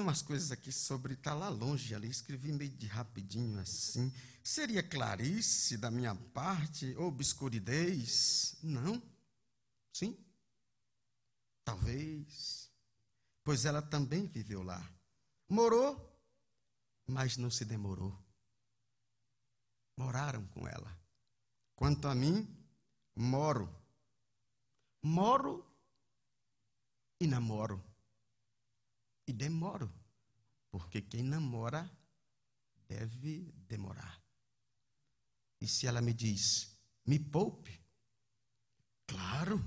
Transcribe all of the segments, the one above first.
umas coisas aqui sobre estar lá longe ali, escrevi meio de rapidinho assim. Seria clarice da minha parte, obscuridez? Não. Sim? Talvez. Pois ela também viveu lá. Morou, mas não se demorou. Moraram com ela. Quanto a mim, moro. Moro e namoro. E demoro. Porque quem namora deve demorar. E se ela me diz, me poupe, claro,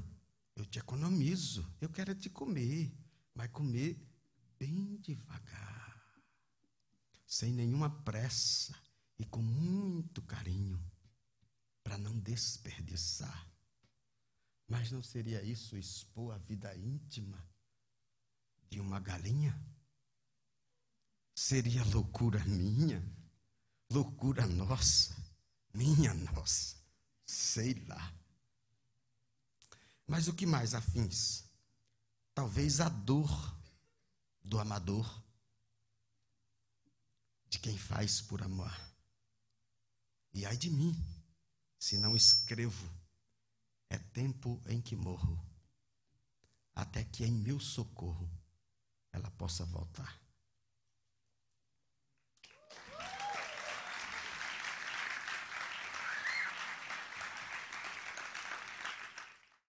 eu te economizo, eu quero te comer, mas comer bem devagar, sem nenhuma pressa e com muito carinho, para não desperdiçar. Mas não seria isso expor a vida íntima de uma galinha? Seria loucura minha, loucura nossa minha nossa, sei lá. Mas o que mais afins? Talvez a dor do amador, de quem faz por amor. E ai de mim, se não escrevo, é tempo em que morro, até que em meu socorro possa voltar.